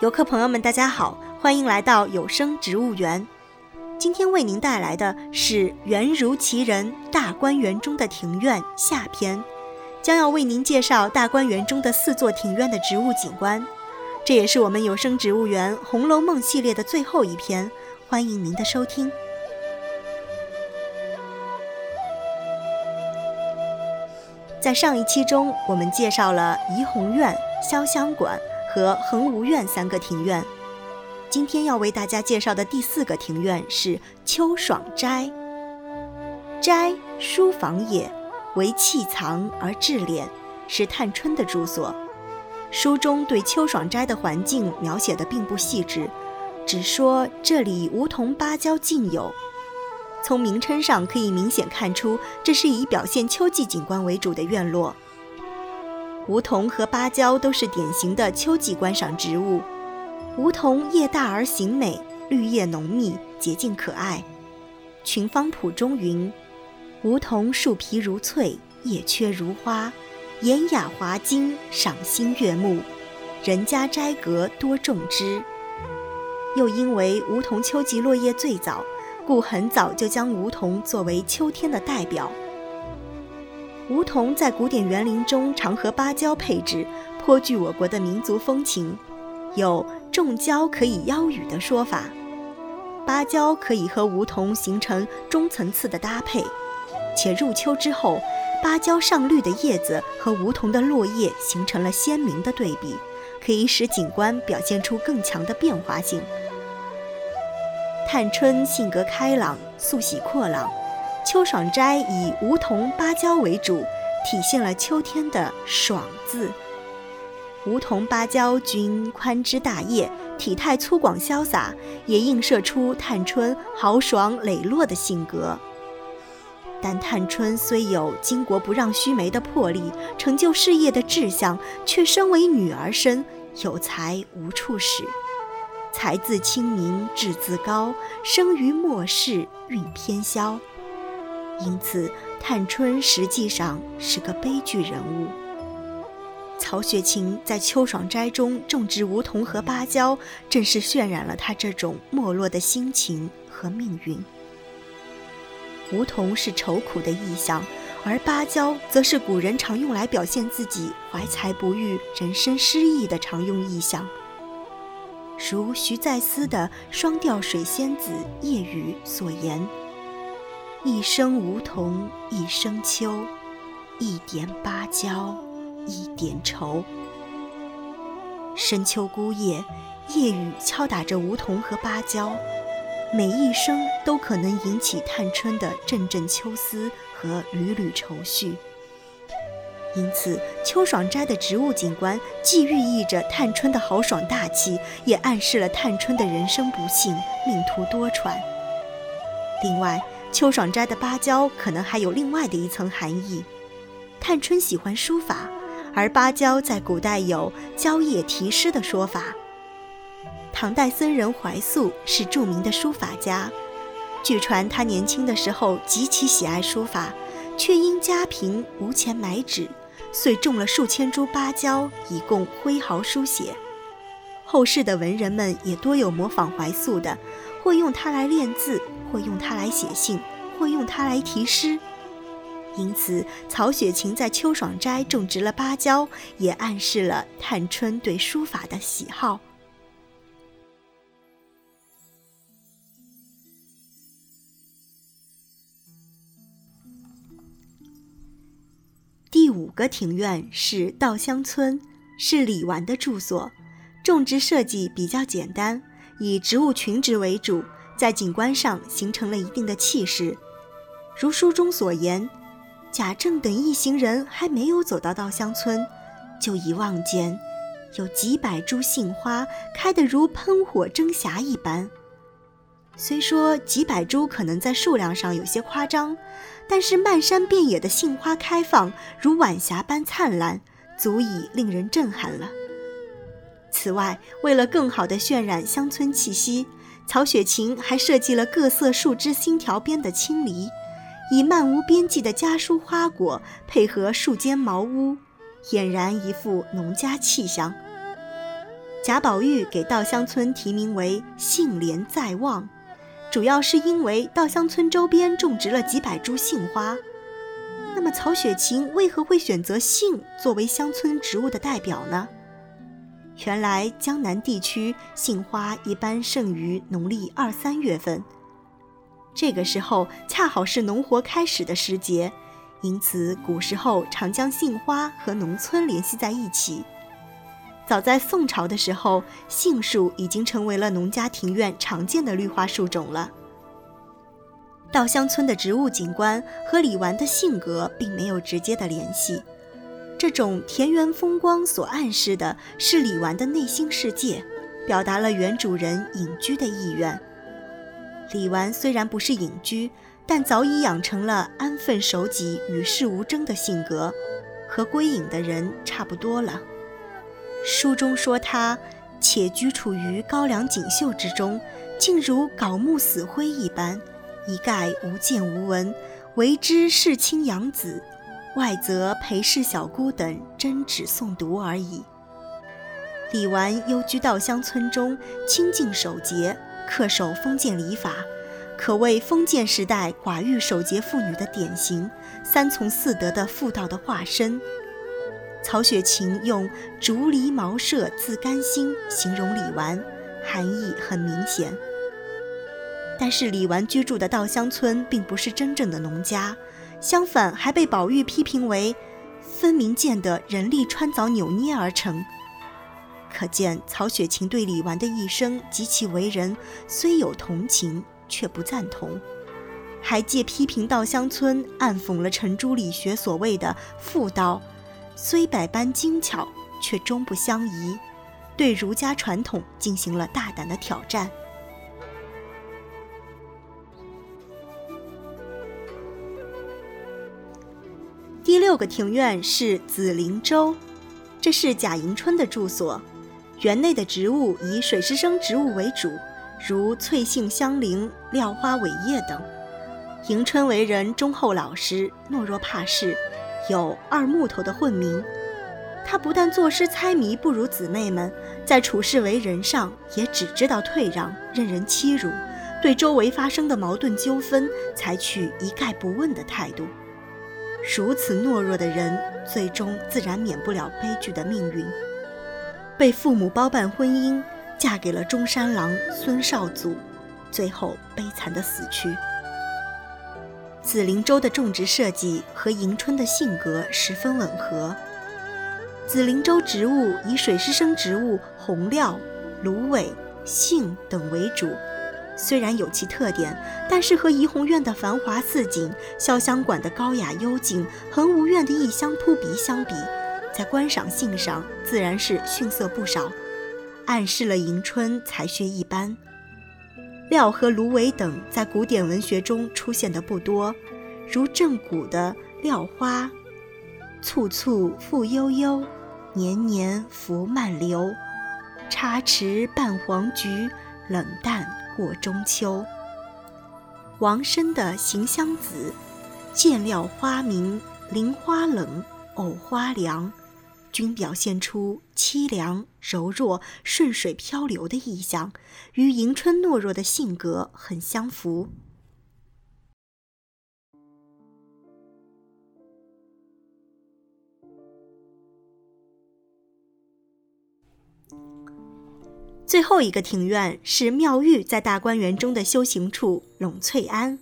游客朋友们，大家好，欢迎来到有声植物园。今天为您带来的是《缘如其人大观园中的庭院》下篇，将要为您介绍大观园中的四座庭院的植物景观。这也是我们有声植物园《红楼梦》系列的最后一篇，欢迎您的收听。在上一期中，我们介绍了怡红院、潇湘馆。和恒芜苑三个庭院，今天要为大家介绍的第四个庭院是秋爽斋。斋，书房也，为气藏而治敛，是探春的住所。书中对秋爽斋的环境描写的并不细致，只说这里梧桐芭蕉尽有。从名称上可以明显看出，这是以表现秋季景观为主的院落。梧桐和芭蕉都是典型的秋季观赏植物。梧桐叶大而形美，绿叶浓密，洁净可爱。群芳谱中云：“梧桐树皮如翠，叶缺如花，典雅华金，赏心悦目。人家斋阁多种之。”又因为梧桐秋季落叶最早，故很早就将梧桐作为秋天的代表。梧桐在古典园林中常和芭蕉配置，颇具我国的民族风情，有种蕉可以邀雨的说法。芭蕉可以和梧桐形成中层次的搭配，且入秋之后，芭蕉上绿的叶子和梧桐的落叶形成了鲜明的对比，可以使景观表现出更强的变化性。探春性格开朗，素喜阔朗。秋爽斋以梧桐、芭蕉为主，体现了秋天的“爽”字。梧桐、芭蕉均宽枝大叶，体态粗犷潇洒，也映射出探春豪爽磊落的性格。但探春虽有巾帼不让须眉的魄力，成就事业的志向，却身为女儿身，有才无处使。才自清明志自高，生于末世运偏消。因此，探春实际上是个悲剧人物。曹雪芹在秋爽斋中种植梧桐和芭蕉，正是渲染了他这种没落的心情和命运。梧桐是愁苦的意象，而芭蕉则是古人常用来表现自己怀才不遇、人生失意的常用意象。如徐再思的《双调水仙子·夜雨》所言。一生梧桐一生秋，一点芭蕉一点愁。深秋孤夜，夜雨敲打着梧桐和芭蕉，每一声都可能引起探春的阵阵秋思和缕缕愁绪。因此，秋爽斋的植物景观既寓意着探春的豪爽大气，也暗示了探春的人生不幸、命途多舛。另外，秋爽斋的芭蕉可能还有另外的一层含义。探春喜欢书法，而芭蕉在古代有“蕉叶题诗”的说法。唐代僧人怀素是著名的书法家，据传他年轻的时候极其喜爱书法，却因家贫无钱买纸，遂种了数千株芭蕉以供挥毫书写。后世的文人们也多有模仿怀素的，或用它来练字。或用它来写信，或用它来题诗，因此曹雪芹在秋爽斋种植了芭蕉，也暗示了探春对书法的喜好。第五个庭院是稻香村，是李纨的住所，种植设计比较简单，以植物群植为主。在景观上形成了一定的气势，如书中所言，贾政等一行人还没有走到稻香村，就已望见有几百株杏花开得如喷火蒸霞一般。虽说几百株可能在数量上有些夸张，但是漫山遍野的杏花开放如晚霞般灿烂，足以令人震撼了。此外，为了更好地渲染乡村气息。曹雪芹还设计了各色树枝星条边的青篱，以漫无边际的家书花果配合树间茅屋，俨然一副农家气象。贾宝玉给稻香村题名为“杏帘在望”，主要是因为稻香村周边种植了几百株杏花。那么曹雪芹为何会选择杏作为乡村植物的代表呢？原来江南地区杏花一般盛于农历二三月份，这个时候恰好是农活开始的时节，因此古时候常将杏花和农村联系在一起。早在宋朝的时候，杏树已经成为了农家庭院常见的绿化树种了。稻香村的植物景观和李纨的性格并没有直接的联系，这种田园风光所暗示的是李纨的内心世界，表达了原主人隐居的意愿。李纨虽然不是隐居，但早已养成了安分守己、与世无争的性格，和归隐的人差不多了。书中说他，且居处于高粱锦绣之中，竟如槁木死灰一般，一概无见无闻，为之世亲养子，外则陪侍小姑等针指诵读而已。李纨幽居稻香村中，清静守节，恪守封建礼法，可谓封建时代寡欲守节妇女的典型，三从四德的妇道的化身。曹雪芹用“竹篱茅舍自甘心”形容李纨，含义很明显。但是李纨居住的稻香村并不是真正的农家，相反还被宝玉批评为“分明见得人力穿凿扭捏而成”。可见曹雪芹对李纨的一生及其为人虽有同情，却不赞同，还借批评稻香村暗讽了程朱理学所谓的妇道。虽百般精巧，却终不相宜，对儒家传统进行了大胆的挑战。第六个庭院是紫菱洲，这是贾迎春的住所。园内的植物以水湿生植物为主，如翠杏、香菱、廖花、伟叶等。迎春为人忠厚老实，懦弱怕事。有二木头的混名，他不但作诗猜谜不如姊妹们，在处事为人上也只知道退让，任人欺辱，对周围发生的矛盾纠纷采取一概不问的态度。如此懦弱的人，最终自然免不了悲剧的命运，被父母包办婚姻，嫁给了中山狼孙绍祖，最后悲惨的死去。紫菱洲的种植设计和迎春的性格十分吻合。紫菱洲植物以水湿生植物红料、芦苇、杏等为主，虽然有其特点，但是和怡红院的繁华似锦、潇湘馆的高雅幽静、恒芜院的异香扑鼻相比，在观赏性上自然是逊色不少，暗示了迎春才学一般。料和芦苇等在古典文学中出现的不多，如正骨的料花，簇簇复悠悠，年年拂漫流，插池半黄菊，冷淡过中秋。王生的行香子，见料花明，菱花冷，藕花凉。均表现出凄凉、柔弱、顺水漂流的意象，与迎春懦弱的性格很相符。最后一个庭院是妙玉在大观园中的修行处栊翠庵。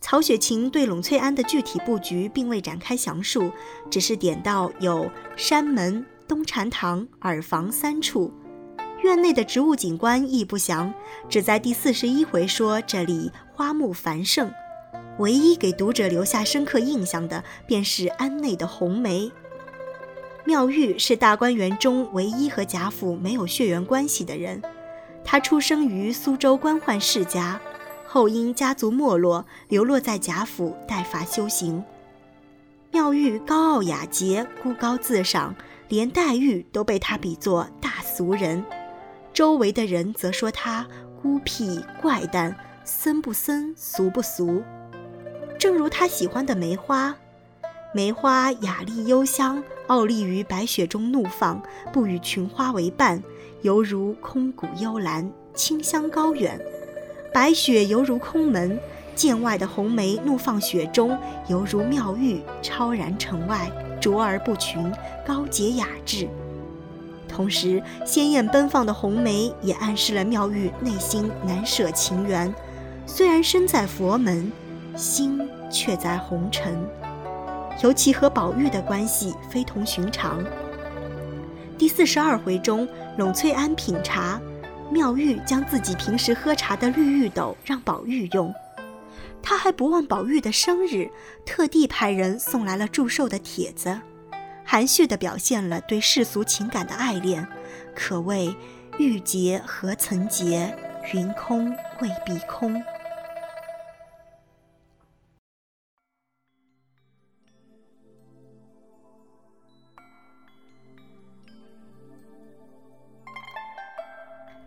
曹雪芹对栊翠庵的具体布局并未展开详述，只是点到有山门、东禅堂、耳房三处。院内的植物景观亦不详，只在第四十一回说这里花木繁盛。唯一给读者留下深刻印象的，便是庵内的红梅。妙玉是大观园中唯一和贾府没有血缘关系的人，她出生于苏州官宦世家。后因家族没落，流落在贾府代发修行。妙玉高傲雅洁，孤高自赏，连黛玉都被他比作大俗人。周围的人则说他孤僻怪诞，僧不僧，俗不俗。正如他喜欢的梅花，梅花雅丽幽香，傲立于白雪中怒放，不与群花为伴，犹如空谷幽兰，清香高远。白雪犹如空门，剑外的红梅怒放雪中，犹如妙玉超然城外，卓而不群，高洁雅致。同时，鲜艳奔放的红梅也暗示了妙玉内心难舍情缘，虽然身在佛门，心却在红尘。尤其和宝玉的关系非同寻常。第四十二回中，冷翠庵品茶。妙玉将自己平时喝茶的绿玉斗让宝玉用，他还不忘宝玉的生日，特地派人送来了祝寿的帖子，含蓄地表现了对世俗情感的爱恋，可谓玉洁何曾洁，云空未必空。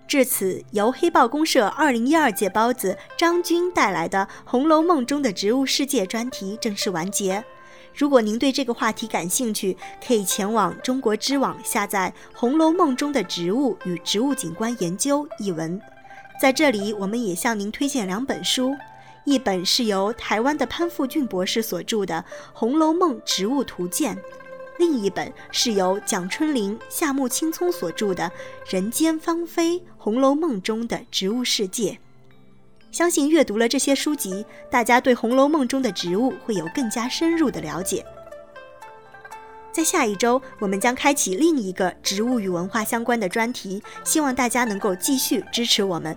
至此，由黑豹公社二零一二届包子张军带来的《红楼梦中的植物世界》专题正式完结。如果您对这个话题感兴趣，可以前往中国知网下载《红楼梦中的植物与植物景观研究》一文。在这里，我们也向您推荐两本书，一本是由台湾的潘富俊博士所著的《红楼梦植物图鉴》。另一本是由蒋春林、夏目青葱所著的《人间芳菲：红楼梦中的植物世界》。相信阅读了这些书籍，大家对《红楼梦》中的植物会有更加深入的了解。在下一周，我们将开启另一个植物与文化相关的专题，希望大家能够继续支持我们。